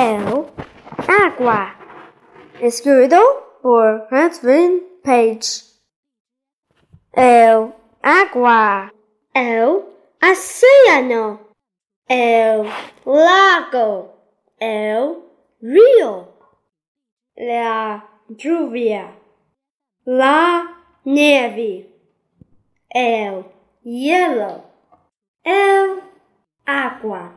El água Escrito por Catherine Page. El água. El oceano. El lago. El rio. La lluvia. La neve. El hielo. El água.